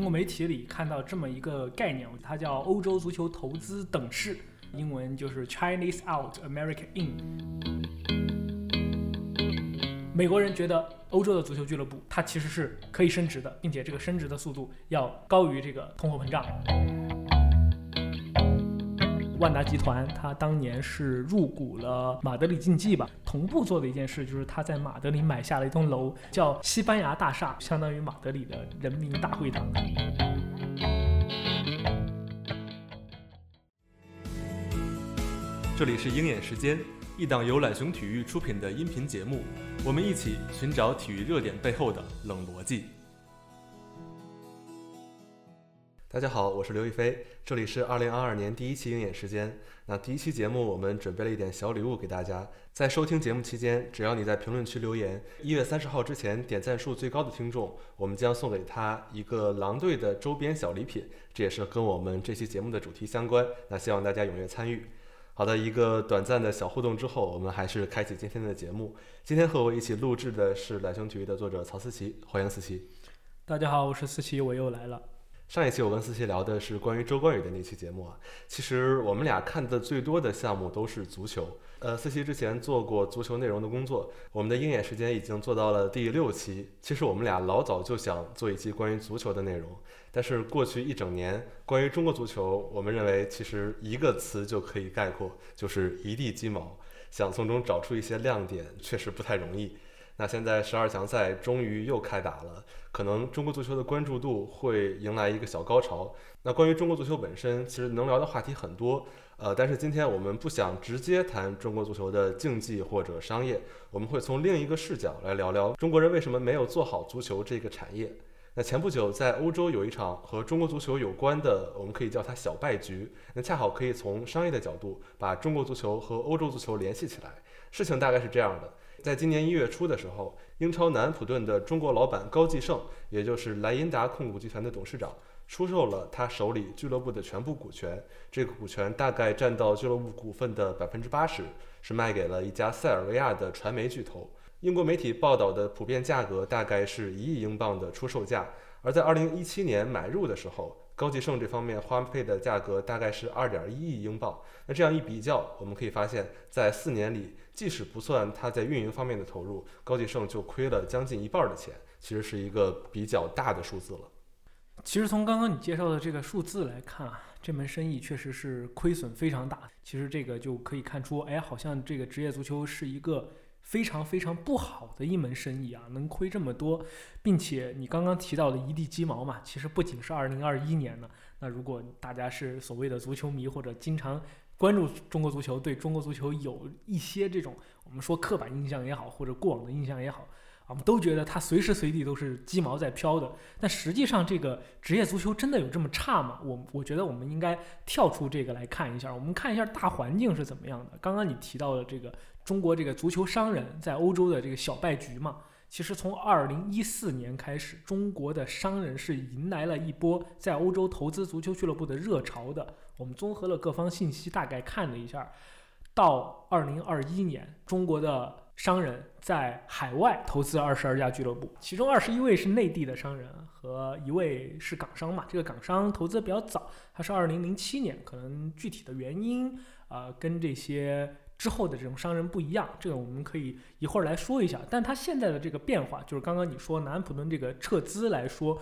英国媒体里看到这么一个概念，它叫欧洲足球投资等式，英文就是 Chinese out, America in。美国人觉得欧洲的足球俱乐部它其实是可以升值的，并且这个升值的速度要高于这个通货膨胀。万达集团，它当年是入股了马德里竞技吧，同步做的一件事就是他在马德里买下了一栋楼，叫西班牙大厦，相当于马德里的人民大会堂。这里是鹰眼时间，一档由懒熊体育出品的音频节目，我们一起寻找体育热点背后的冷逻辑。大家好，我是刘亦菲，这里是二零二二年第一期鹰眼时间。那第一期节目我们准备了一点小礼物给大家，在收听节目期间，只要你在评论区留言，一月三十号之前点赞数最高的听众，我们将送给他一个狼队的周边小礼品，这也是跟我们这期节目的主题相关。那希望大家踊跃参与。好的，一个短暂的小互动之后，我们还是开启今天的节目。今天和我一起录制的是懒熊体育的作者曹思琪，欢迎思琪。大家好，我是思琪，我又来了。上一期我跟思琪聊的是关于周冠宇的那期节目啊，其实我们俩看的最多的项目都是足球。呃，思琪之前做过足球内容的工作，我们的鹰眼时间已经做到了第六期。其实我们俩老早就想做一期关于足球的内容，但是过去一整年，关于中国足球，我们认为其实一个词就可以概括，就是一地鸡毛。想从中找出一些亮点，确实不太容易。那现在十二强赛终于又开打了，可能中国足球的关注度会迎来一个小高潮。那关于中国足球本身，其实能聊的话题很多，呃，但是今天我们不想直接谈中国足球的竞技或者商业，我们会从另一个视角来聊聊中国人为什么没有做好足球这个产业。那前不久在欧洲有一场和中国足球有关的，我们可以叫它小败局，那恰好可以从商业的角度把中国足球和欧洲足球联系起来。事情大概是这样的。在今年一月初的时候，英超南安普顿的中国老板高继胜，也就是莱茵达控股集团的董事长，出售了他手里俱乐部的全部股权。这个股权大概占到俱乐部股份的百分之八十，是卖给了一家塞尔维亚的传媒巨头。英国媒体报道的普遍价格大概是一亿英镑的出售价，而在二零一七年买入的时候，高继胜这方面花费的价格大概是二点一亿英镑。那这样一比较，我们可以发现，在四年里。即使不算他在运营方面的投入，高继胜就亏了将近一半的钱，其实是一个比较大的数字了。其实从刚刚你介绍的这个数字来看啊，这门生意确实是亏损非常大。其实这个就可以看出，哎，好像这个职业足球是一个非常非常不好的一门生意啊，能亏这么多，并且你刚刚提到的一地鸡毛嘛，其实不仅是二零二一年呢。那如果大家是所谓的足球迷或者经常。关注中国足球，对中国足球有一些这种我们说刻板印象也好，或者过往的印象也好，我们都觉得它随时随地都是鸡毛在飘的。但实际上，这个职业足球真的有这么差吗？我我觉得我们应该跳出这个来看一下，我们看一下大环境是怎么样的。刚刚你提到的这个中国这个足球商人在欧洲的这个小败局嘛。其实从二零一四年开始，中国的商人是迎来了一波在欧洲投资足球俱乐部的热潮的。我们综合了各方信息，大概看了一下，到二零二一年，中国的商人在海外投资二十二家俱乐部，其中二十一位是内地的商人和一位是港商嘛。这个港商投资比较早，他是二零零七年，可能具体的原因啊跟这些。之后的这种商人不一样，这个我们可以一会儿来说一下。但它现在的这个变化，就是刚刚你说南安普顿这个撤资来说，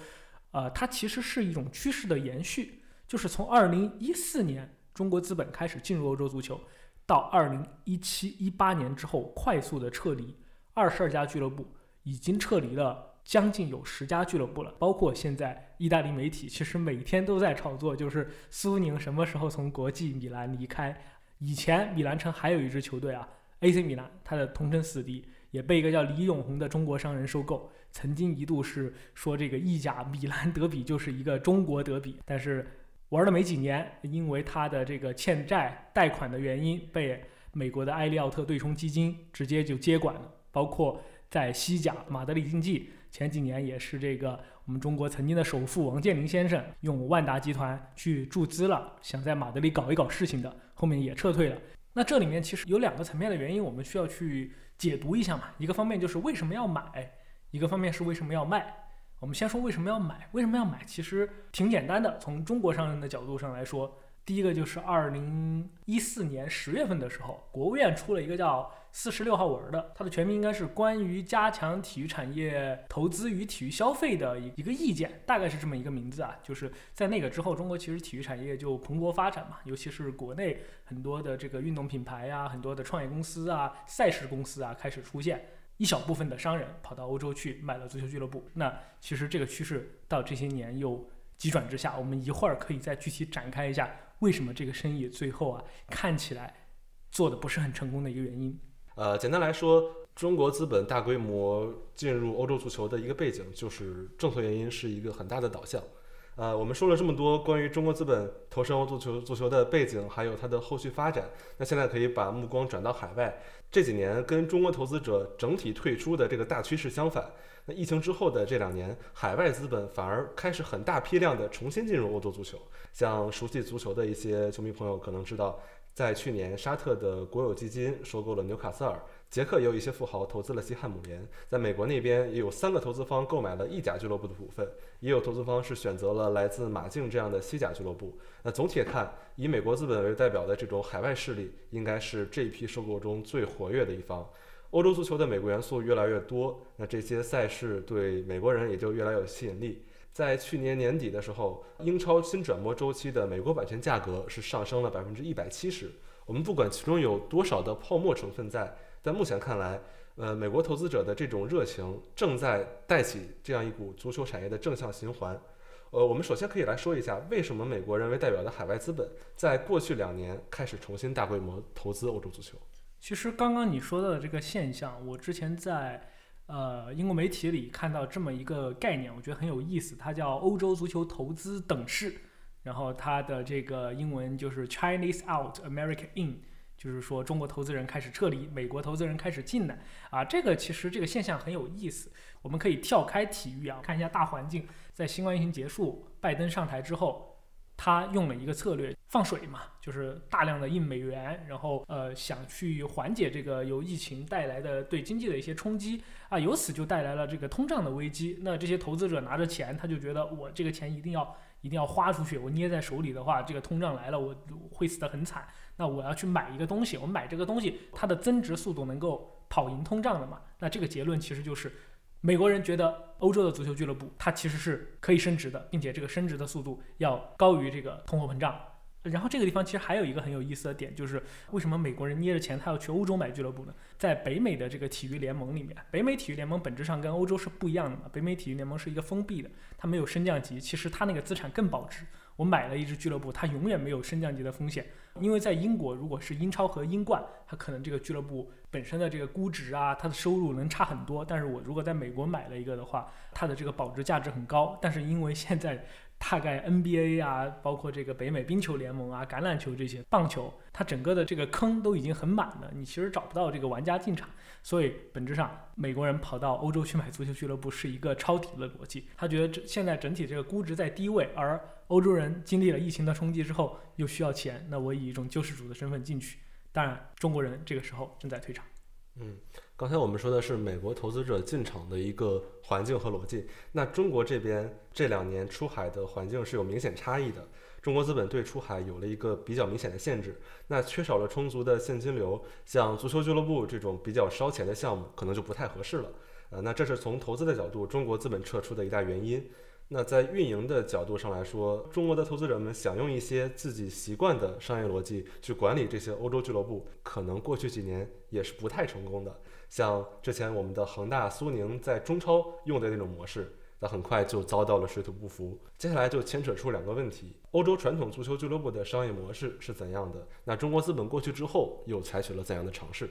呃，它其实是一种趋势的延续。就是从二零一四年中国资本开始进入欧洲足球，到二零一七一八年之后快速的撤离，二十二家俱乐部已经撤离了将近有十家俱乐部了。包括现在意大利媒体其实每天都在炒作，就是苏宁什么时候从国际米兰离开。以前米兰城还有一支球队啊，AC 米兰，它的同城死敌也被一个叫李永红的中国商人收购。曾经一度是说这个意甲米兰德比就是一个中国德比，但是玩了没几年，因为他的这个欠债贷款的原因，被美国的埃利奥特对冲基金直接就接管了。包括在西甲马德里竞技，前几年也是这个我们中国曾经的首富王健林先生用万达集团去注资了，想在马德里搞一搞事情的。后面也撤退了。那这里面其实有两个层面的原因，我们需要去解读一下嘛。一个方面就是为什么要买，一个方面是为什么要卖。我们先说为什么要买？为什么要买？其实挺简单的。从中国商人的角度上来说，第一个就是二零一四年十月份的时候，国务院出了一个叫四十六号文的，它的全名应该是关于加强体育产业投资与体育消费的一一个意见，大概是这么一个名字啊。就是在那个之后，中国其实体育产业就蓬勃发展嘛，尤其是国内很多的这个运动品牌呀、很多的创业公司啊、赛事公司啊开始出现。一小部分的商人跑到欧洲去买了足球俱乐部，那其实这个趋势到这些年又急转直下。我们一会儿可以再具体展开一下，为什么这个生意最后啊看起来做的不是很成功的一个原因。呃，简单来说，中国资本大规模进入欧洲足球的一个背景，就是政策原因是一个很大的导向。呃，我们说了这么多关于中国资本投身欧足球足球的背景，还有它的后续发展，那现在可以把目光转到海外。这几年跟中国投资者整体退出的这个大趋势相反，那疫情之后的这两年，海外资本反而开始很大批量的重新进入欧洲足球。像熟悉足球的一些球迷朋友可能知道，在去年沙特的国有基金收购了纽卡斯尔，捷克也有一些富豪投资了西汉姆联，在美国那边也有三个投资方购买了意甲俱乐部的股份，也有投资方是选择了来自马竞这样的西甲俱乐部。那总体看，以美国资本为代表的这种海外势力，应该是这一批收购中最活跃的一方。欧洲足球的美国元素越来越多，那这些赛事对美国人也就越来越有吸引力。在去年年底的时候，英超新转播周期的美国版权价格是上升了百分之一百七十。我们不管其中有多少的泡沫成分在，但目前看来，呃，美国投资者的这种热情正在带起这样一股足球产业的正向循环。呃，我们首先可以来说一下，为什么美国人为代表的海外资本在过去两年开始重新大规模投资欧洲足球。其实刚刚你说到的这个现象，我之前在呃英国媒体里看到这么一个概念，我觉得很有意思，它叫欧洲足球投资等式，然后它的这个英文就是 Chinese out，American in，就是说中国投资人开始撤离，美国投资人开始进来啊。这个其实这个现象很有意思，我们可以跳开体育啊，看一下大环境，在新冠疫情结束，拜登上台之后。他用了一个策略，放水嘛，就是大量的印美元，然后呃想去缓解这个由疫情带来的对经济的一些冲击啊，由此就带来了这个通胀的危机。那这些投资者拿着钱，他就觉得我这个钱一定要一定要花出去，我捏在手里的话，这个通胀来了，我会死得很惨。那我要去买一个东西，我买这个东西，它的增值速度能够跑赢通胀的嘛？那这个结论其实就是。美国人觉得欧洲的足球俱乐部它其实是可以升值的，并且这个升值的速度要高于这个通货膨胀。然后这个地方其实还有一个很有意思的点，就是为什么美国人捏着钱他要去欧洲买俱乐部呢？在北美的这个体育联盟里面，北美体育联盟本质上跟欧洲是不一样的嘛。北美体育联盟是一个封闭的，它没有升降级，其实它那个资产更保值。我买了一支俱乐部，它永远没有升降级的风险，因为在英国，如果是英超和英冠，它可能这个俱乐部本身的这个估值啊，它的收入能差很多。但是我如果在美国买了一个的话，它的这个保值价值很高。但是因为现在大概 NBA 啊，包括这个北美冰球联盟啊、橄榄球这些、棒球，它整个的这个坑都已经很满了，你其实找不到这个玩家进场。所以本质上，美国人跑到欧洲去买足球俱乐部是一个抄底的逻辑。他觉得这现在整体这个估值在低位，而欧洲人经历了疫情的冲击之后又需要钱，那我以一种救世主的身份进去。当然，中国人这个时候正在退场。嗯，刚才我们说的是美国投资者进场的一个环境和逻辑。那中国这边这两年出海的环境是有明显差异的。中国资本对出海有了一个比较明显的限制，那缺少了充足的现金流，像足球俱乐部这种比较烧钱的项目可能就不太合适了。呃，那这是从投资的角度，中国资本撤出的一大原因。那在运营的角度上来说，中国的投资者们想用一些自己习惯的商业逻辑去管理这些欧洲俱乐部，可能过去几年也是不太成功的。像之前我们的恒大、苏宁在中超用的那种模式，那很快就遭到了水土不服。接下来就牵扯出两个问题：欧洲传统足球俱乐部的商业模式是怎样的？那中国资本过去之后又采取了怎样的尝试？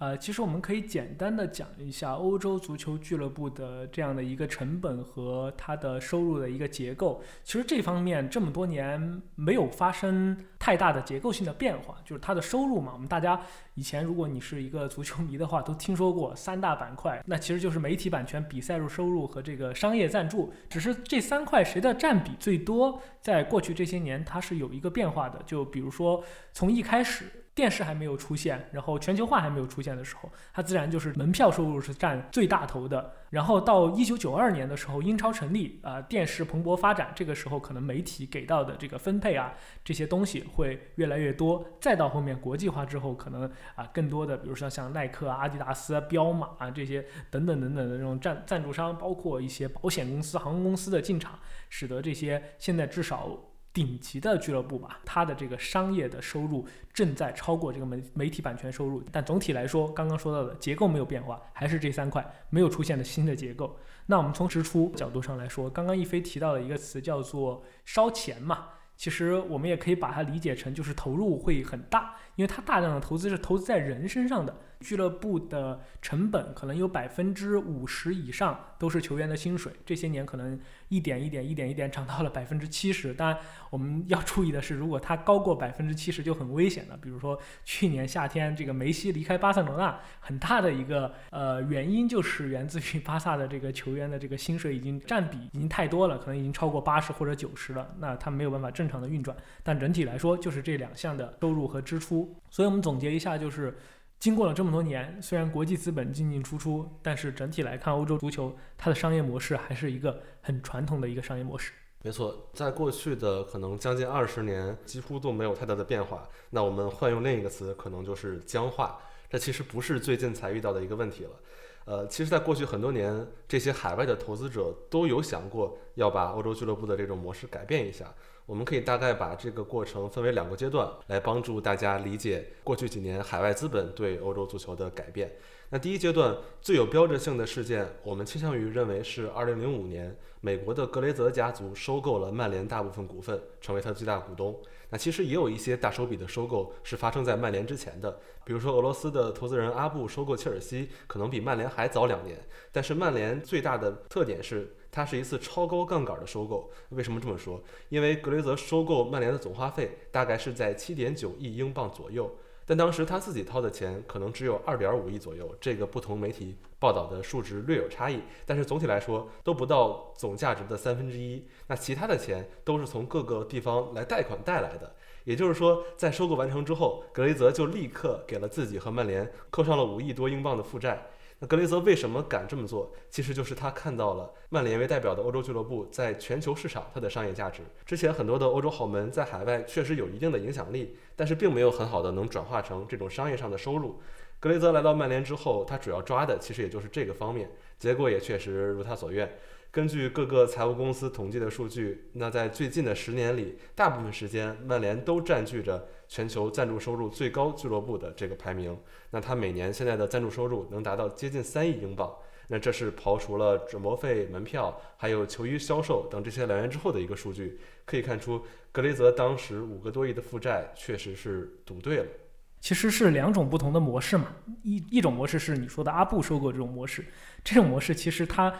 呃，其实我们可以简单的讲一下欧洲足球俱乐部的这样的一个成本和它的收入的一个结构。其实这方面这么多年没有发生太大的结构性的变化，就是它的收入嘛。我们大家以前如果你是一个足球迷的话，都听说过三大板块，那其实就是媒体版权、比赛入收入和这个商业赞助。只是这三块谁的占比最多，在过去这些年它是有一个变化的。就比如说从一开始。电视还没有出现，然后全球化还没有出现的时候，它自然就是门票收入是占最大头的。然后到一九九二年的时候，英超成立，啊，电视蓬勃发展，这个时候可能媒体给到的这个分配啊，这些东西会越来越多。再到后面国际化之后，可能啊，更多的，比如说像耐克、阿迪达斯、彪马啊这些等等等等的这种赞赞助商，包括一些保险公司、航空公司的进场，使得这些现在至少。顶级的俱乐部吧，它的这个商业的收入正在超过这个媒媒体版权收入。但总体来说，刚刚说到的结构没有变化，还是这三块没有出现的新的结构。那我们从支出角度上来说，刚刚一飞提到了一个词叫做烧钱嘛，其实我们也可以把它理解成就是投入会很大，因为它大量的投资是投资在人身上的。俱乐部的成本可能有百分之五十以上都是球员的薪水，这些年可能一点一点、一点一点涨到了百分之七十。当然，我们要注意的是，如果它高过百分之七十就很危险了。比如说去年夏天这个梅西离开巴塞罗那，很大的一个呃原因就是源自于巴萨的这个球员的这个薪水已经占比已经太多了，可能已经超过八十或者九十了，那他没有办法正常的运转。但整体来说，就是这两项的收入和支出。所以我们总结一下就是。经过了这么多年，虽然国际资本进进出出，但是整体来看，欧洲足球它的商业模式还是一个很传统的一个商业模式。没错，在过去的可能将近二十年，几乎都没有太大的变化。那我们换用另一个词，可能就是僵化。这其实不是最近才遇到的一个问题了。呃，其实，在过去很多年，这些海外的投资者都有想过要把欧洲俱乐部的这种模式改变一下。我们可以大概把这个过程分为两个阶段，来帮助大家理解过去几年海外资本对欧洲足球的改变。那第一阶段最有标志性的事件，我们倾向于认为是2005年美国的格雷泽家族收购了曼联大部分股份，成为他最大股东。那其实也有一些大手笔的收购是发生在曼联之前的，比如说俄罗斯的投资人阿布收购切尔西，可能比曼联还早两年。但是曼联最大的特点是。它是一次超高杠杆的收购，为什么这么说？因为格雷泽收购曼联的总花费大概是在七点九亿英镑左右，但当时他自己掏的钱可能只有二点五亿左右，这个不同媒体报道的数值略有差异，但是总体来说都不到总价值的三分之一。那其他的钱都是从各个地方来贷款带来的，也就是说，在收购完成之后，格雷泽就立刻给了自己和曼联扣上了五亿多英镑的负债。那格雷泽为什么敢这么做？其实就是他看到了曼联为代表的欧洲俱乐部在全球市场它的商业价值。之前很多的欧洲豪门在海外确实有一定的影响力，但是并没有很好的能转化成这种商业上的收入。格雷泽来到曼联之后，他主要抓的其实也就是这个方面，结果也确实如他所愿。根据各个财务公司统计的数据，那在最近的十年里，大部分时间曼联都占据着全球赞助收入最高俱乐部的这个排名。那他每年现在的赞助收入能达到接近三亿英镑。那这是刨除了转播费、门票，还有球衣销售等这些来源之后的一个数据。可以看出，格雷泽当时五个多亿的负债确实是赌对了。其实是两种不同的模式嘛。一一种模式是你说的阿布收购这种模式，这种模式其实它。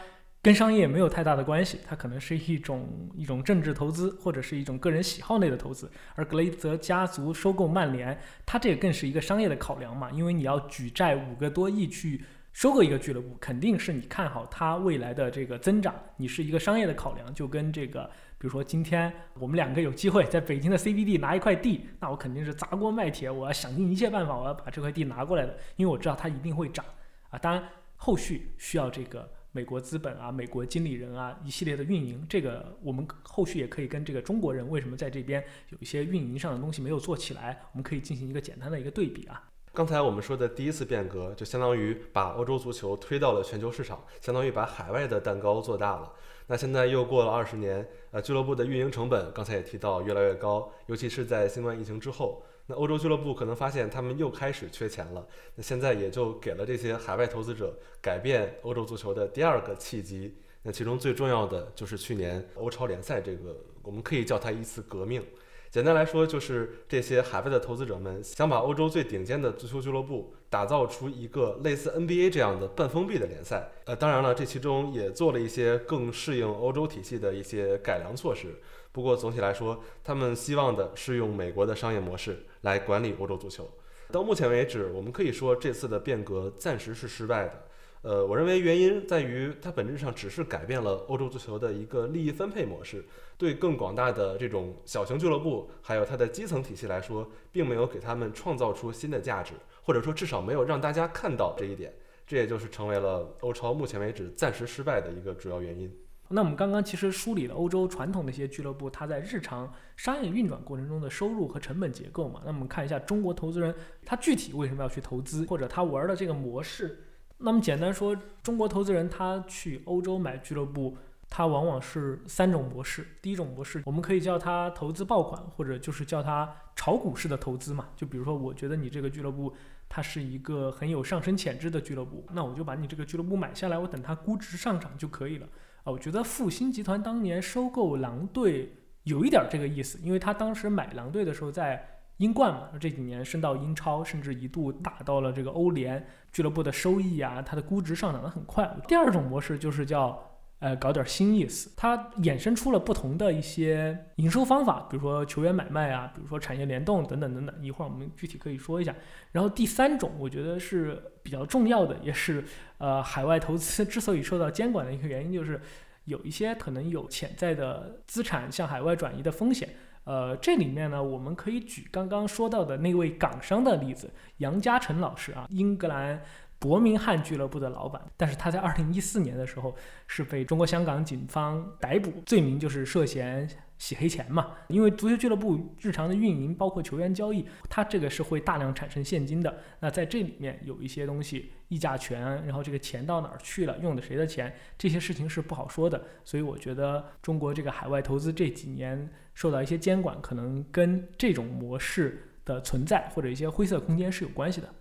跟商业没有太大的关系，它可能是一种一种政治投资，或者是一种个人喜好类的投资。而格雷泽家族收购曼联，它这个更是一个商业的考量嘛，因为你要举债五个多亿去收购一个俱乐部，肯定是你看好它未来的这个增长，你是一个商业的考量。就跟这个，比如说今天我们两个有机会在北京的 CBD 拿一块地，那我肯定是砸锅卖铁，我要想尽一切办法，我要把这块地拿过来的，因为我知道它一定会涨啊。当然后续需要这个。美国资本啊，美国经理人啊，一系列的运营，这个我们后续也可以跟这个中国人为什么在这边有一些运营上的东西没有做起来，我们可以进行一个简单的一个对比啊。刚才我们说的第一次变革，就相当于把欧洲足球推到了全球市场，相当于把海外的蛋糕做大了。那现在又过了二十年，呃，俱乐部的运营成本，刚才也提到越来越高，尤其是在新冠疫情之后。欧洲俱乐部可能发现他们又开始缺钱了，那现在也就给了这些海外投资者改变欧洲足球的第二个契机。那其中最重要的就是去年欧超联赛这个，我们可以叫它一次革命。简单来说，就是这些海外的投资者们想把欧洲最顶尖的足球俱乐部打造出一个类似 NBA 这样的半封闭的联赛。呃，当然了，这其中也做了一些更适应欧洲体系的一些改良措施。不过总体来说，他们希望的是用美国的商业模式来管理欧洲足球。到目前为止，我们可以说这次的变革暂时是失败的。呃，我认为原因在于它本质上只是改变了欧洲足球的一个利益分配模式，对更广大的这种小型俱乐部还有它的基层体系来说，并没有给他们创造出新的价值，或者说至少没有让大家看到这一点，这也就是成为了欧超目前为止暂时失败的一个主要原因。那我们刚刚其实梳理了欧洲传统的一些俱乐部，它在日常商业运转过程中的收入和成本结构嘛。那我们看一下中国投资人他具体为什么要去投资，或者他玩的这个模式。那么简单说，中国投资人他去欧洲买俱乐部，他往往是三种模式。第一种模式，我们可以叫它投资爆款，或者就是叫它炒股式的投资嘛。就比如说，我觉得你这个俱乐部它是一个很有上升潜质的俱乐部，那我就把你这个俱乐部买下来，我等它估值上涨就可以了。啊，我觉得复星集团当年收购狼队有一点这个意思，因为他当时买狼队的时候在英冠嘛，这几年升到英超，甚至一度打到了这个欧联，俱乐部的收益啊，它的估值上涨的很快。第二种模式就是叫。呃，搞点新意思，它衍生出了不同的一些营收方法，比如说球员买卖啊，比如说产业联动等等等等。一会儿我们具体可以说一下。然后第三种，我觉得是比较重要的，也是呃海外投资之所以受到监管的一个原因，就是有一些可能有潜在的资产向海外转移的风险。呃，这里面呢，我们可以举刚刚说到的那位港商的例子，杨嘉诚老师啊，英格兰。伯明翰俱乐部的老板，但是他在二零一四年的时候是被中国香港警方逮捕，罪名就是涉嫌洗黑钱嘛。因为足球俱乐部日常的运营，包括球员交易，它这个是会大量产生现金的。那在这里面有一些东西，议价权，然后这个钱到哪儿去了，用的谁的钱，这些事情是不好说的。所以我觉得中国这个海外投资这几年受到一些监管，可能跟这种模式的存在或者一些灰色空间是有关系的。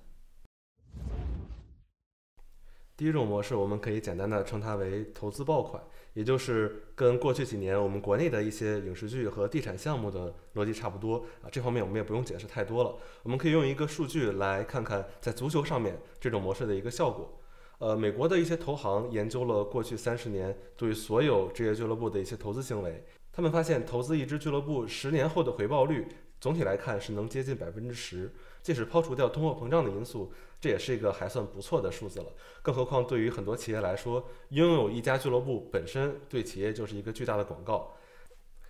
第一种模式，我们可以简单的称它为投资爆款，也就是跟过去几年我们国内的一些影视剧和地产项目的逻辑差不多啊。这方面我们也不用解释太多了，我们可以用一个数据来看看在足球上面这种模式的一个效果。呃，美国的一些投行研究了过去三十年对所有职业俱乐部的一些投资行为，他们发现投资一支俱乐部十年后的回报率，总体来看是能接近百分之十，即使抛除掉通货膨胀的因素。这也是一个还算不错的数字了，更何况对于很多企业来说，拥有一家俱乐部本身对企业就是一个巨大的广告。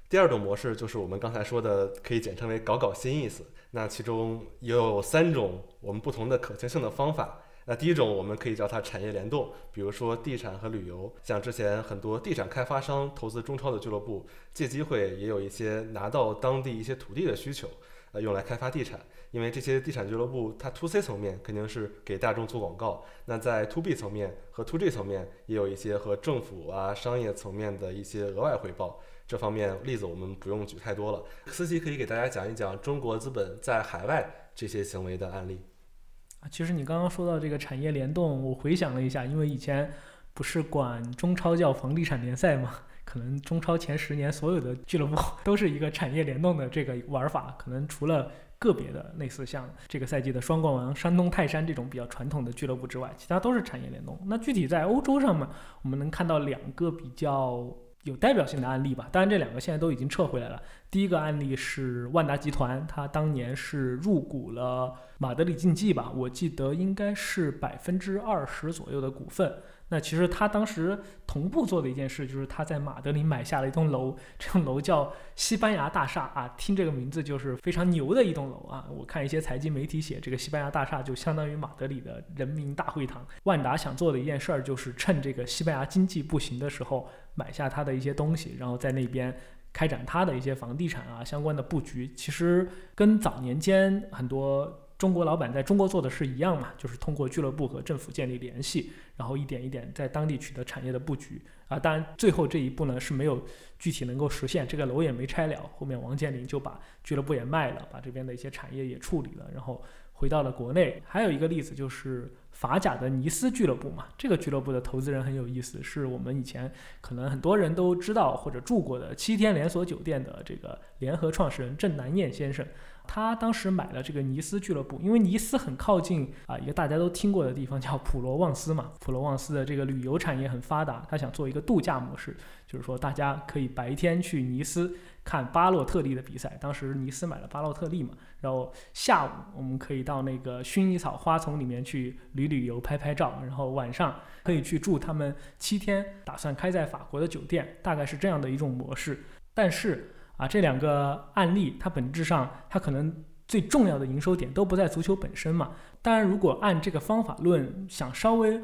第二种模式就是我们刚才说的，可以简称为“搞搞新意思”。那其中也有三种我们不同的可行性的方法。那第一种我们可以叫它产业联动，比如说地产和旅游，像之前很多地产开发商投资中超的俱乐部，借机会也有一些拿到当地一些土地的需求，呃，用来开发地产。因为这些地产俱乐部，它 to C 层面肯定是给大众做广告，那在 to B 层面和 to G 层面也有一些和政府啊商业层面的一些额外回报。这方面例子我们不用举太多了，司琪可以给大家讲一讲中国资本在海外这些行为的案例。啊，其实你刚刚说到这个产业联动，我回想了一下，因为以前不是管中超叫房地产联赛嘛，可能中超前十年所有的俱乐部 都是一个产业联动的这个玩法，可能除了。个别的类似像这个赛季的双冠王山东泰山这种比较传统的俱乐部之外，其他都是产业联动。那具体在欧洲上面，我们能看到两个比较有代表性的案例吧。当然，这两个现在都已经撤回来了。第一个案例是万达集团，它当年是入股了马德里竞技吧，我记得应该是百分之二十左右的股份。那其实他当时同步做的一件事，就是他在马德里买下了一栋楼，这栋楼叫西班牙大厦啊，听这个名字就是非常牛的一栋楼啊。我看一些财经媒体写，这个西班牙大厦就相当于马德里的人民大会堂。万达想做的一件事儿，就是趁这个西班牙经济不行的时候，买下他的一些东西，然后在那边开展他的一些房地产啊相关的布局。其实跟早年间很多。中国老板在中国做的是一样嘛，就是通过俱乐部和政府建立联系，然后一点一点在当地取得产业的布局啊。当然，最后这一步呢是没有具体能够实现，这个楼也没拆了。后面王健林就把俱乐部也卖了，把这边的一些产业也处理了，然后回到了国内。还有一个例子就是法甲的尼斯俱乐部嘛，这个俱乐部的投资人很有意思，是我们以前可能很多人都知道或者住过的七天连锁酒店的这个联合创始人郑南燕先生。他当时买了这个尼斯俱乐部，因为尼斯很靠近啊一个大家都听过的地方叫普罗旺斯嘛，普罗旺斯的这个旅游产业很发达，他想做一个度假模式，就是说大家可以白天去尼斯看巴洛特利的比赛，当时尼斯买了巴洛特利嘛，然后下午我们可以到那个薰衣草花丛里面去旅旅游、拍拍照，然后晚上可以去住他们七天打算开在法国的酒店，大概是这样的一种模式。但是啊，这两个案例它本质上它可能最重要的营收点都不在足球本身嘛。当然，如果按这个方法论，想稍微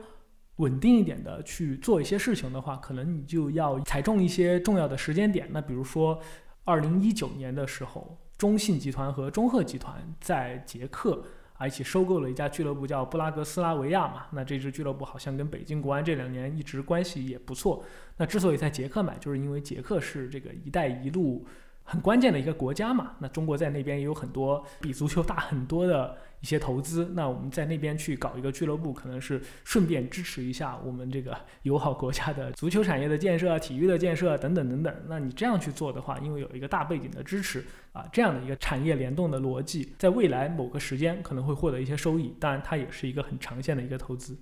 稳定一点的去做一些事情的话，可能你就要踩中一些重要的时间点。那比如说，二零一九年的时候，中信集团和中赫集团在捷克啊一起收购了一家俱乐部，叫布拉格斯拉维亚嘛。那这支俱乐部好像跟北京国安这两年一直关系也不错。那之所以在捷克买，就是因为捷克是这个“一带一路”很关键的一个国家嘛。那中国在那边也有很多比足球大很多的。一些投资，那我们在那边去搞一个俱乐部，可能是顺便支持一下我们这个 友好国家的足球产业的建设、体育的建设等等等等。那你这样去做的话，因为有一个大背景的支持啊，这样的一个产业联动的逻辑，在未来某个时间可能会获得一些收益。当然，它也是一个很长线的一个投资。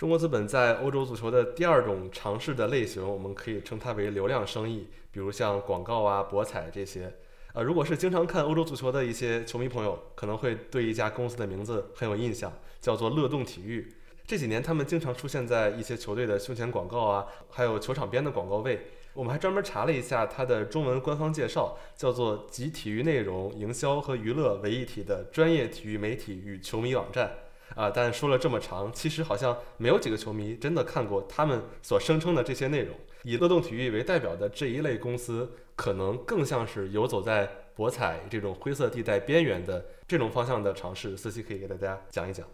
中国资本在欧洲足球的第二种尝试的类型，我们可以称它为流量生意，比如像广告啊、博彩这些。呃，如果是经常看欧洲足球的一些球迷朋友，可能会对一家公司的名字很有印象，叫做乐动体育。这几年他们经常出现在一些球队的胸前广告啊，还有球场边的广告位。我们还专门查了一下它的中文官方介绍，叫做集体育内容、营销和娱乐为一体的专业体育媒体与球迷网站。啊，但说了这么长，其实好像没有几个球迷真的看过他们所声称的这些内容。以乐动体育为代表的这一类公司。可能更像是游走在博彩这种灰色地带边缘的这种方向的尝试，思琪可以给大家讲一讲。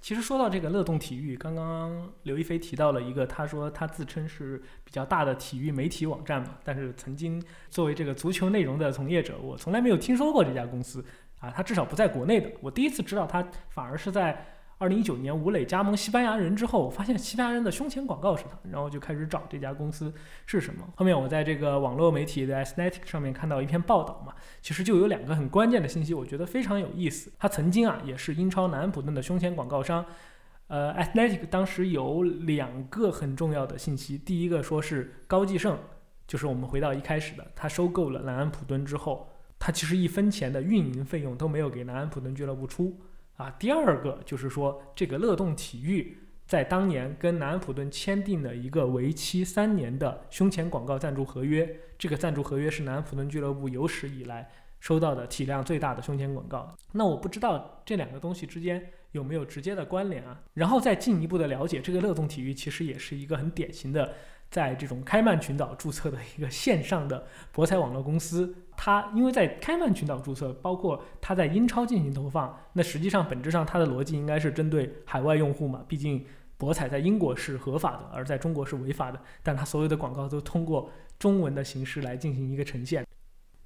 其实说到这个乐动体育，刚刚刘亦菲提到了一个，他说他自称是比较大的体育媒体网站嘛，但是曾经作为这个足球内容的从业者，我从来没有听说过这家公司啊，他至少不在国内的。我第一次知道他，反而是在。二零一九年，吴磊加盟西班牙人之后，我发现西班牙人的胸前广告是他，然后就开始找这家公司是什么。后面我在这个网络媒体的 a s t h e t i c 上面看到一篇报道嘛，其实就有两个很关键的信息，我觉得非常有意思。他曾经啊也是英超南安普顿的胸前广告商，呃 Athletic 当时有两个很重要的信息，第一个说是高继胜，就是我们回到一开始的，他收购了南安普顿之后，他其实一分钱的运营费用都没有给南安普顿俱乐部出。啊，第二个就是说，这个乐动体育在当年跟南安普顿签订了一个为期三年的胸前广告赞助合约，这个赞助合约是南安普顿俱乐部有史以来收到的体量最大的胸前广告。那我不知道这两个东西之间有没有直接的关联啊？然后再进一步的了解，这个乐动体育其实也是一个很典型的。在这种开曼群岛注册的一个线上的博彩网络公司，它因为在开曼群岛注册，包括它在英超进行投放，那实际上本质上它的逻辑应该是针对海外用户嘛，毕竟博彩在英国是合法的，而在中国是违法的，但它所有的广告都通过中文的形式来进行一个呈现。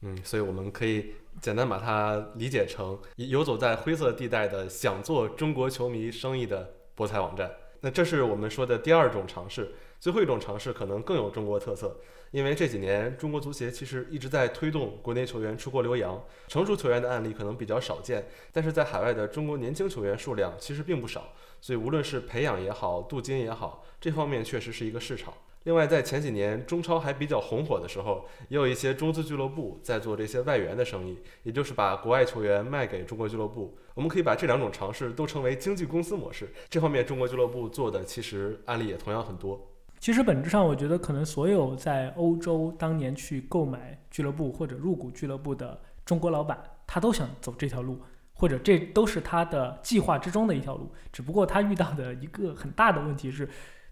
嗯，所以我们可以简单把它理解成游走在灰色地带的想做中国球迷生意的博彩网站。那这是我们说的第二种尝试。最后一种尝试可能更有中国特色，因为这几年中国足协其实一直在推动国内球员出国留洋，成熟球员的案例可能比较少见，但是在海外的中国年轻球员数量其实并不少，所以无论是培养也好，镀金也好，这方面确实是一个市场。另外，在前几年中超还比较红火的时候，也有一些中资俱乐部在做这些外援的生意，也就是把国外球员卖给中国俱乐部。我们可以把这两种尝试都称为经纪公司模式。这方面中国俱乐部做的其实案例也同样很多。其实本质上，我觉得可能所有在欧洲当年去购买俱乐部或者入股俱乐部的中国老板，他都想走这条路，或者这都是他的计划之中的一条路。只不过他遇到的一个很大的问题是，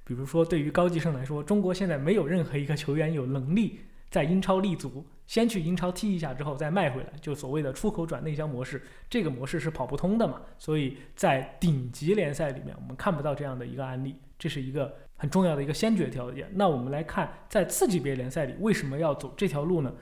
比如说对于高继胜来说，中国现在没有任何一个球员有能力在英超立足，先去英超踢一下之后再卖回来，就所谓的出口转内销模式，这个模式是跑不通的嘛。所以在顶级联赛里面，我们看不到这样的一个案例，这是一个。很重要的一个先决条件。那我们来看，在次级别联赛里，为什么要走这条路呢？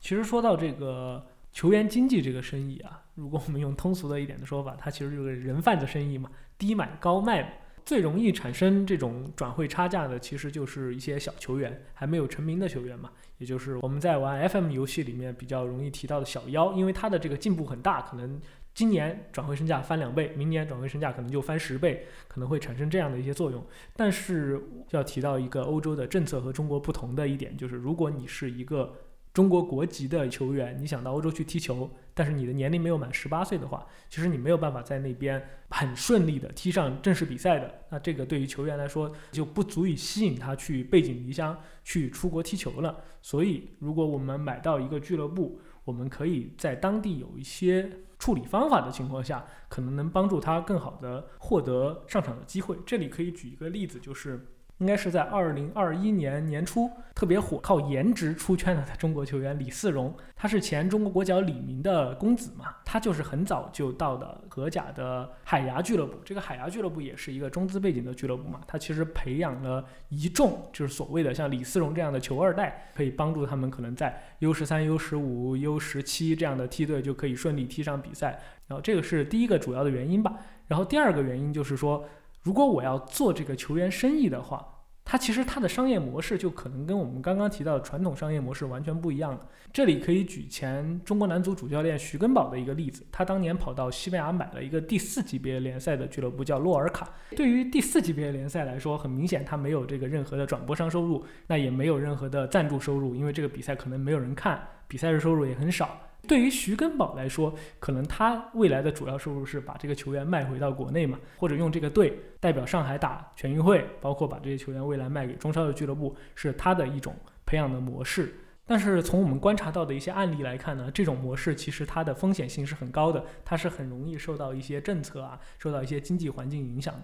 其实说到这个球员经济这个生意啊，如果我们用通俗的一点的说法，它其实就是人贩子生意嘛，低买高卖嘛。最容易产生这种转会差价的，其实就是一些小球员，还没有成名的球员嘛，也就是我们在玩 FM 游戏里面比较容易提到的小妖，因为他的这个进步很大，可能。今年转会身价翻两倍，明年转会身价可能就翻十倍，可能会产生这样的一些作用。但是要提到一个欧洲的政策和中国不同的一点，就是如果你是一个中国国籍的球员，你想到欧洲去踢球，但是你的年龄没有满十八岁的话，其实你没有办法在那边很顺利的踢上正式比赛的。那这个对于球员来说就不足以吸引他去背井离乡去出国踢球了。所以，如果我们买到一个俱乐部，我们可以在当地有一些处理方法的情况下，可能能帮助他更好的获得上场的机会。这里可以举一个例子，就是。应该是在二零二一年年初特别火，靠颜值出圈的 中国球员李嗣荣，他是前中国国脚李明的公子嘛，他就是很早就到的荷甲的海牙俱乐部。这个海牙俱乐部也是一个中资背景的俱乐部嘛，他其实培养了一众就是所谓的像李嗣荣这样的球二代，可以帮助他们可能在 U 十三、U 十五、U 十七这样的梯队就可以顺利踢上比赛。然后这个是第一个主要的原因吧。然后第二个原因就是说。如果我要做这个球员生意的话，它其实它的商业模式就可能跟我们刚刚提到的传统商业模式完全不一样了。这里可以举前中国男足主教练徐根宝的一个例子，他当年跑到西班牙买了一个第四级别联赛的俱乐部叫洛尔卡。对于第四级别联赛来说，很明显他没有这个任何的转播商收入，那也没有任何的赞助收入，因为这个比赛可能没有人看，比赛日收入也很少。对于徐根宝来说，可能他未来的主要收入是把这个球员卖回到国内嘛，或者用这个队代表上海打全运会，包括把这些球员未来卖给中超的俱乐部，是他的一种培养的模式。但是从我们观察到的一些案例来看呢，这种模式其实它的风险性是很高的，它是很容易受到一些政策啊，受到一些经济环境影响的。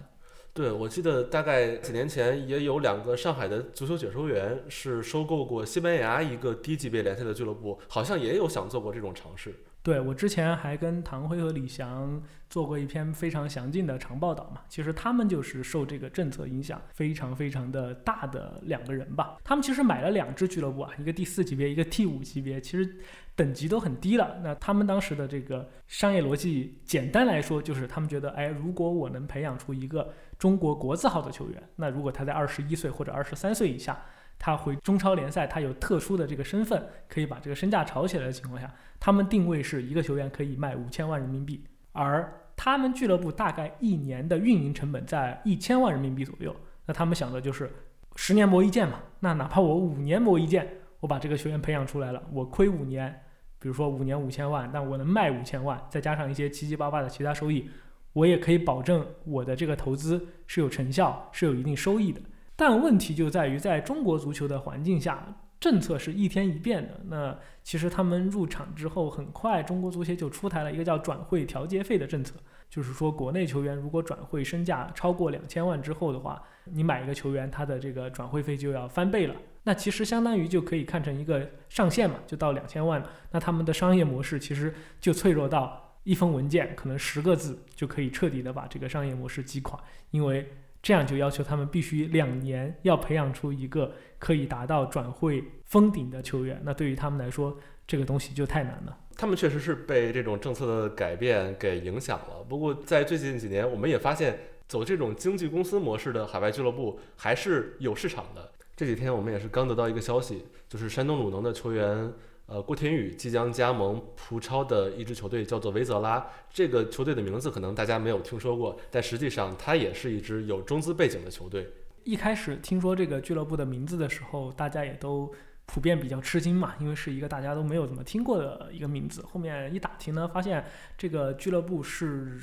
对，我记得大概几年前也有两个上海的足球解说员是收购过西班牙一个低级别联赛的俱乐部，好像也有想做过这种尝试。对我之前还跟唐辉和李翔做过一篇非常详尽的长报道嘛，其实他们就是受这个政策影响非常非常的大的两个人吧。他们其实买了两支俱乐部啊，一个第四级别，一个第五级别，其实等级都很低了。那他们当时的这个商业逻辑，简单来说就是他们觉得，哎，如果我能培养出一个中国国字号的球员，那如果他在二十一岁或者二十三岁以下。他回中超联赛，他有特殊的这个身份，可以把这个身价炒起来的情况下，他们定位是一个球员可以卖五千万人民币，而他们俱乐部大概一年的运营成本在一千万人民币左右。那他们想的就是十年磨一剑嘛，那哪怕我五年磨一剑，我把这个球员培养出来了，我亏五年，比如说五年五千万，那我能卖五千万，再加上一些七七八八的其他收益，我也可以保证我的这个投资是有成效，是有一定收益的。但问题就在于，在中国足球的环境下，政策是一天一变的。那其实他们入场之后，很快中国足协就出台了一个叫转会调节费的政策，就是说国内球员如果转会身价超过两千万之后的话，你买一个球员，他的这个转会费就要翻倍了。那其实相当于就可以看成一个上限嘛，就到两千万了。那他们的商业模式其实就脆弱到一封文件可能十个字就可以彻底的把这个商业模式击垮，因为。这样就要求他们必须两年要培养出一个可以达到转会封顶的球员，那对于他们来说，这个东西就太难了。他们确实是被这种政策的改变给影响了。不过在最近几年，我们也发现走这种经纪公司模式的海外俱乐部还是有市场的。这几天我们也是刚得到一个消息，就是山东鲁能的球员。呃，郭天宇即将加盟葡超的一支球队，叫做维泽拉。这个球队的名字可能大家没有听说过，但实际上它也是一支有中资背景的球队。一开始听说这个俱乐部的名字的时候，大家也都普遍比较吃惊嘛，因为是一个大家都没有怎么听过的一个名字。后面一打听呢，发现这个俱乐部是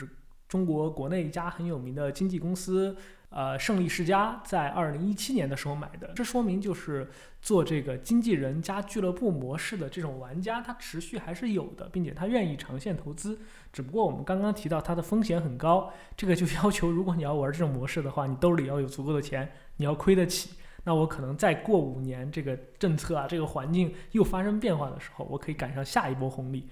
中国国内一家很有名的经纪公司。呃，胜利世家在二零一七年的时候买的，这说明就是做这个经纪人加俱乐部模式的这种玩家，他持续还是有的，并且他愿意长线投资。只不过我们刚刚提到它的风险很高，这个就 要求如果你要玩这种模式的话，你兜里要有足够的钱，你要亏得起。那我可能再过五年，这个政策啊，这个环境又发生变化的时候，我可以赶上下一波红利。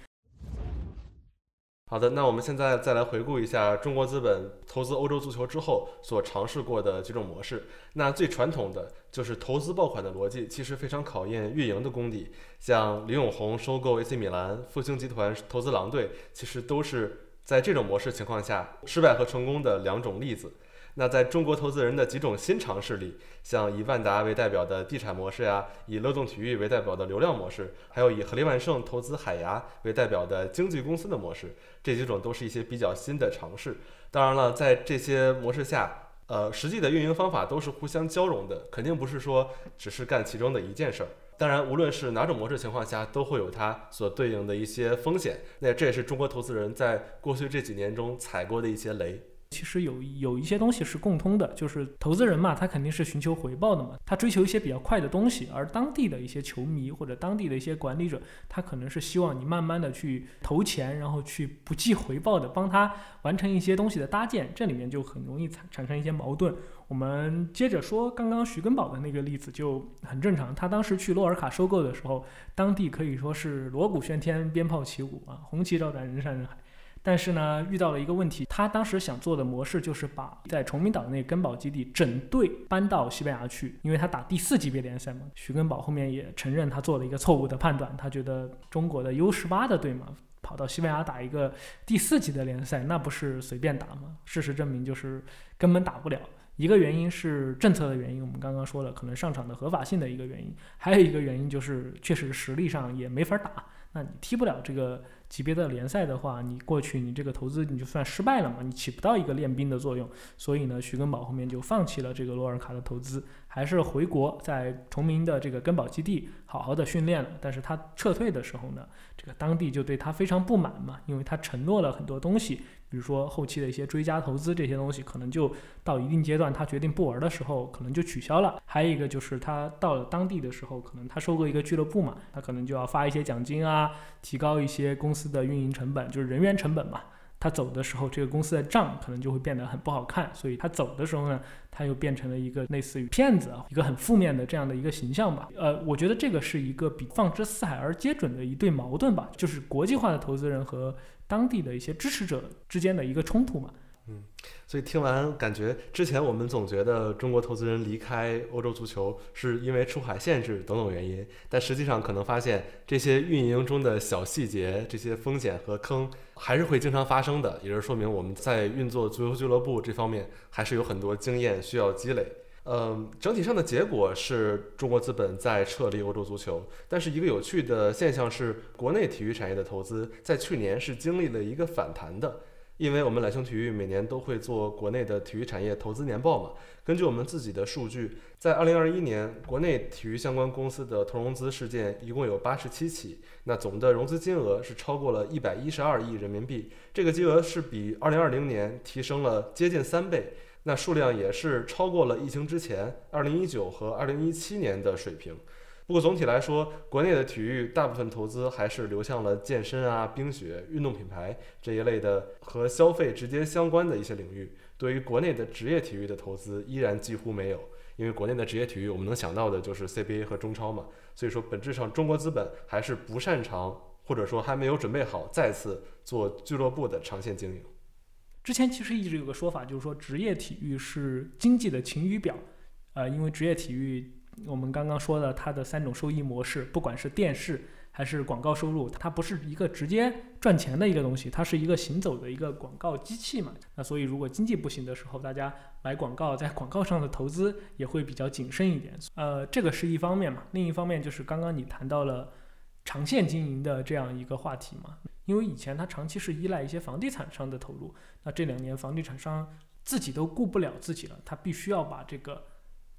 好的，那我们现在再来回顾一下中国资本投资欧洲足球之后所尝试过的几种模式。那最传统的就是投资爆款的逻辑，其实非常考验运营的功底。像李永红收购 AC 米兰、复兴集团投资狼队，其实都是在这种模式情况下失败和成功的两种例子。那在中国投资人的几种新尝试里，像以万达为代表的地产模式呀，以乐动体育为代表的流量模式，还有以合力万盛投资海牙为代表的经纪公司的模式，这几种都是一些比较新的尝试。当然了，在这些模式下，呃，实际的运营方法都是互相交融的，肯定不是说只是干其中的一件事儿。当然，无论是哪种模式情况下，都会有它所对应的一些风险。那这也是中国投资人在过去这几年中踩过的一些雷。其实有有一些东西是共通的，就是投资人嘛，他肯定是寻求回报的嘛，他追求一些比较快的东西，而当地的一些球迷或者当地的一些管理者，他可能是希望你慢慢的去投钱，然后去不计回报的帮他完成一些东西的搭建，这里面就很容易产产生一些矛盾。我们接着说刚刚徐根宝的那个例子就很正常，他当时去洛尔卡收购的时候，当地可以说是锣鼓喧天，鞭炮齐鼓啊，红旗招展，人山人海。但是呢，遇到了一个问题，他当时想做的模式就是把在崇明岛那个根宝基地整队搬到西班牙去，因为他打第四级别联赛嘛。徐根宝后面也承认他做了一个错误的判断，他觉得中国的 U 十八的队嘛，跑到西班牙打一个第四级的联赛，那不是随便打吗？事实证明就是根本打不了。一个原因是政策的原因，我们刚刚说了，可能上场的合法性的一个原因，还有一个原因就是确实实力上也没法打，那你踢不了这个。级别的联赛的话，你过去你这个投资你就算失败了嘛，你起不到一个练兵的作用。所以呢，徐根宝后面就放弃了这个洛尔卡的投资，还是回国在崇明的这个根宝基地好好的训练了。但是他撤退的时候呢，这个当地就对他非常不满嘛，因为他承诺了很多东西。比如说后期的一些追加投资这些东西，可能就到一定阶段，他决定不玩的时候，可能就取消了。还有一个就是他到了当地的时候，可能他收购一个俱乐部嘛，他可能就要发一些奖金啊，提高一些公司司的运营成本，就是人员成本嘛。他走的时候，这个公司的账可能就会变得很不好看，所以他走的时候呢，他又变成了一个类似于骗子啊，一个很负面的这样的一个形象吧。呃，我觉得这个是一个比放之四海而皆准的一对矛盾吧，就是国际化的投资人和当地的一些支持者之间的一个冲突嘛。嗯，所以听完感觉，之前我们总觉得中国投资人离开欧洲足球是因为出海限制等等原因，但实际上可能发现这些运营中的小细节、这些风险和坑还是会经常发生的，也是说明我们在运作足球俱乐部这方面还是有很多经验需要积累。嗯，整体上的结果是中国资本在撤离欧洲足球，但是一个有趣的现象是，国内体育产业的投资在去年是经历了一个反弹的。因为我们揽星体育每年都会做国内的体育产业投资年报嘛，根据我们自己的数据，在二零二一年，国内体育相关公司的投融资事件一共有八十七起，那总的融资金额是超过了一百一十二亿人民币，这个金额是比二零二零年提升了接近三倍，那数量也是超过了疫情之前二零一九和二零一七年的水平。不过总体来说，国内的体育大部分投资还是流向了健身啊、冰雪、运动品牌这一类的和消费直接相关的一些领域。对于国内的职业体育的投资，依然几乎没有，因为国内的职业体育我们能想到的就是 CBA 和中超嘛。所以说，本质上中国资本还是不擅长，或者说还没有准备好再次做俱乐部的长线经营。之前其实一直有个说法，就是说职业体育是经济的晴雨表，呃，因为职业体育。我们刚刚说的它的三种收益模式，不管是电视还是广告收入，它不是一个直接赚钱的一个东西，它是一个行走的一个广告机器嘛。那所以如果经济不行的时候，大家买广告，在广告上的投资也会比较谨慎一点。呃，这个是一方面嘛。另一方面就是刚刚你谈到了长线经营的这样一个话题嘛。因为以前它长期是依赖一些房地产商的投入，那这两年房地产商自己都顾不了自己了，他必须要把这个。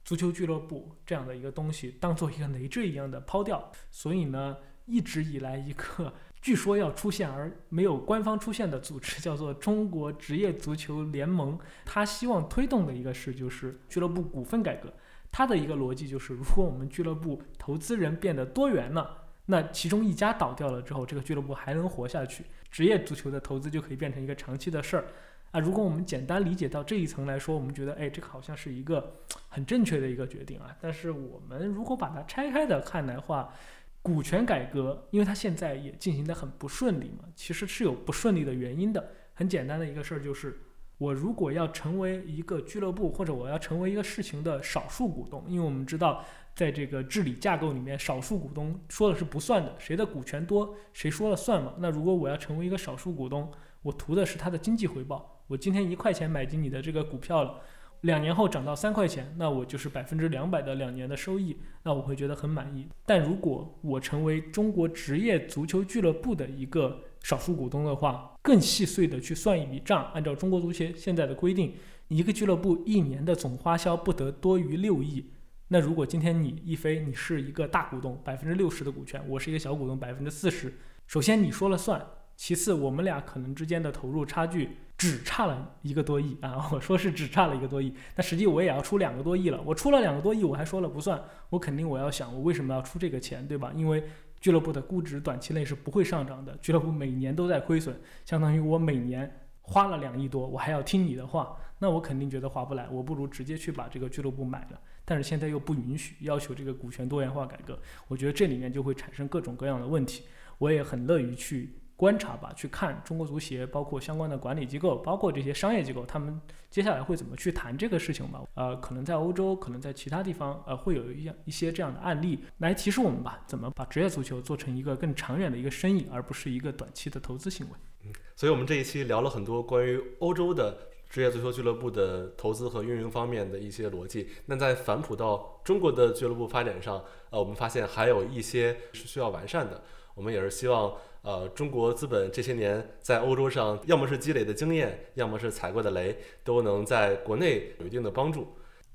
足球俱乐部这样的一个东西，当做一个累赘一样的抛掉，所以呢，一直以来一个据说要出现而没有官方出现的组织，叫做中国职业足球联盟。他希望推动的一个事就是俱乐部股份改革。他的一个逻辑就是，如果我们俱乐部投资人变得多元了，那其中一家倒掉了之后，这个俱乐部还能活下去，职业足球的投资就可以变成一个长期的事儿。啊，如果我们简单理解到这一层来说，我们觉得，哎，这个好像是一个很正确的一个决定啊。但是我们如果把它拆开的看来话，股权改革，因为它现在也进行的很不顺利嘛，其实是有不顺利的原因的。很简单的一个事儿就是，我如果要成为一个俱乐部，或者我要成为一个事情的少数股东，因为我们知道，在这个治理架构里面，少数股东说的是不算的，谁的股权多，谁说了算嘛。那如果我要成为一个少数股东，我图的是它的经济回报。我今天一块钱买进你的这个股票了，两年后涨到三块钱，那我就是百分之两百的两年的收益，那我会觉得很满意。但如果我成为中国职业足球俱乐部的一个少数股东的话，更细碎的去算一笔账，按照中国足协现在的规定，一个俱乐部一年的总花销不得多于六亿，那如果今天你一飞，你是一个大股东，百分之六十的股权，我是一个小股东，百分之四十，首先你说了算，其次我们俩可能之间的投入差距只差了一个多亿啊，我说是只差了一个多亿，那实际我也要出两个多亿了，我出了两个多亿，我还说了不算，我肯定我要想我为什么要出这个钱，对吧？因为俱乐部的估值短期内是不会上涨的，俱乐部每年都在亏损，相当于我每年花了两亿多，我还要听你的话，那我肯定觉得划不来，我不如直接去把这个俱乐部买了。但是现在又不允许要求这个股权多元化改革，我觉得这里面就会产生各种各样的问题。我也很乐于去观察吧，去看中国足协，包括相关的管理机构，包括这些商业机构，他们接下来会怎么去谈这个事情吧。呃，可能在欧洲，可能在其他地方，呃，会有一样一些这样的案例来提示我们吧，怎么把职业足球做成一个更长远的一个生意，而不是一个短期的投资行为。嗯，所以我们这一期聊了很多关于欧洲的。职业足球俱乐部的投资和运营方面的一些逻辑，那在反哺到中国的俱乐部发展上，呃，我们发现还有一些是需要完善的。我们也是希望，呃，中国资本这些年在欧洲上，要么是积累的经验，要么是踩过的雷，都能在国内有一定的帮助。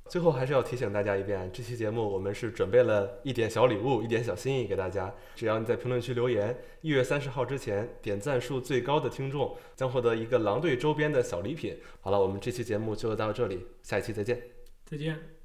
最后还是要提醒大家一遍，这期节目我们是准备了一点小礼物，一点小心意给大家。只要你在评论区留言，一月三十号之前点赞数最高的听众将获得一个狼队周边的小礼品。好了，我们这期节目就到这里，下一期再见。再见。